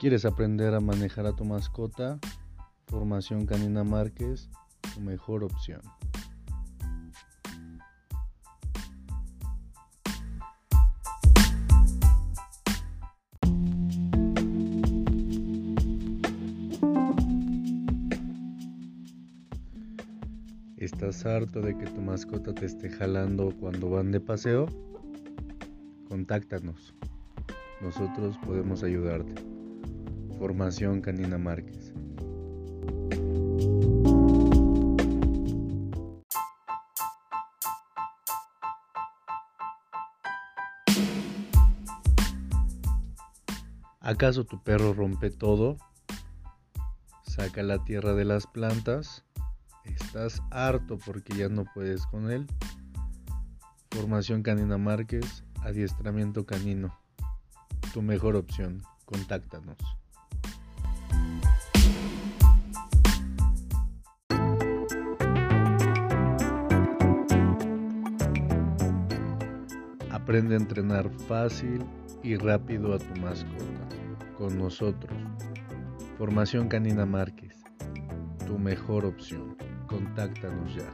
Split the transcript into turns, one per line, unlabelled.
¿Quieres aprender a manejar a tu mascota? Formación Canina Márquez, tu mejor opción. ¿Estás harto de que tu mascota te esté jalando cuando van de paseo? Contáctanos. Nosotros podemos ayudarte. Formación Canina Márquez. ¿Acaso tu perro rompe todo? ¿Saca la tierra de las plantas? ¿Estás harto porque ya no puedes con él? Formación Canina Márquez, adiestramiento canino. Tu mejor opción. Contáctanos. Aprende a entrenar fácil y rápido a tu mascota. Con nosotros. Formación Canina Márquez. Tu mejor opción. Contáctanos ya.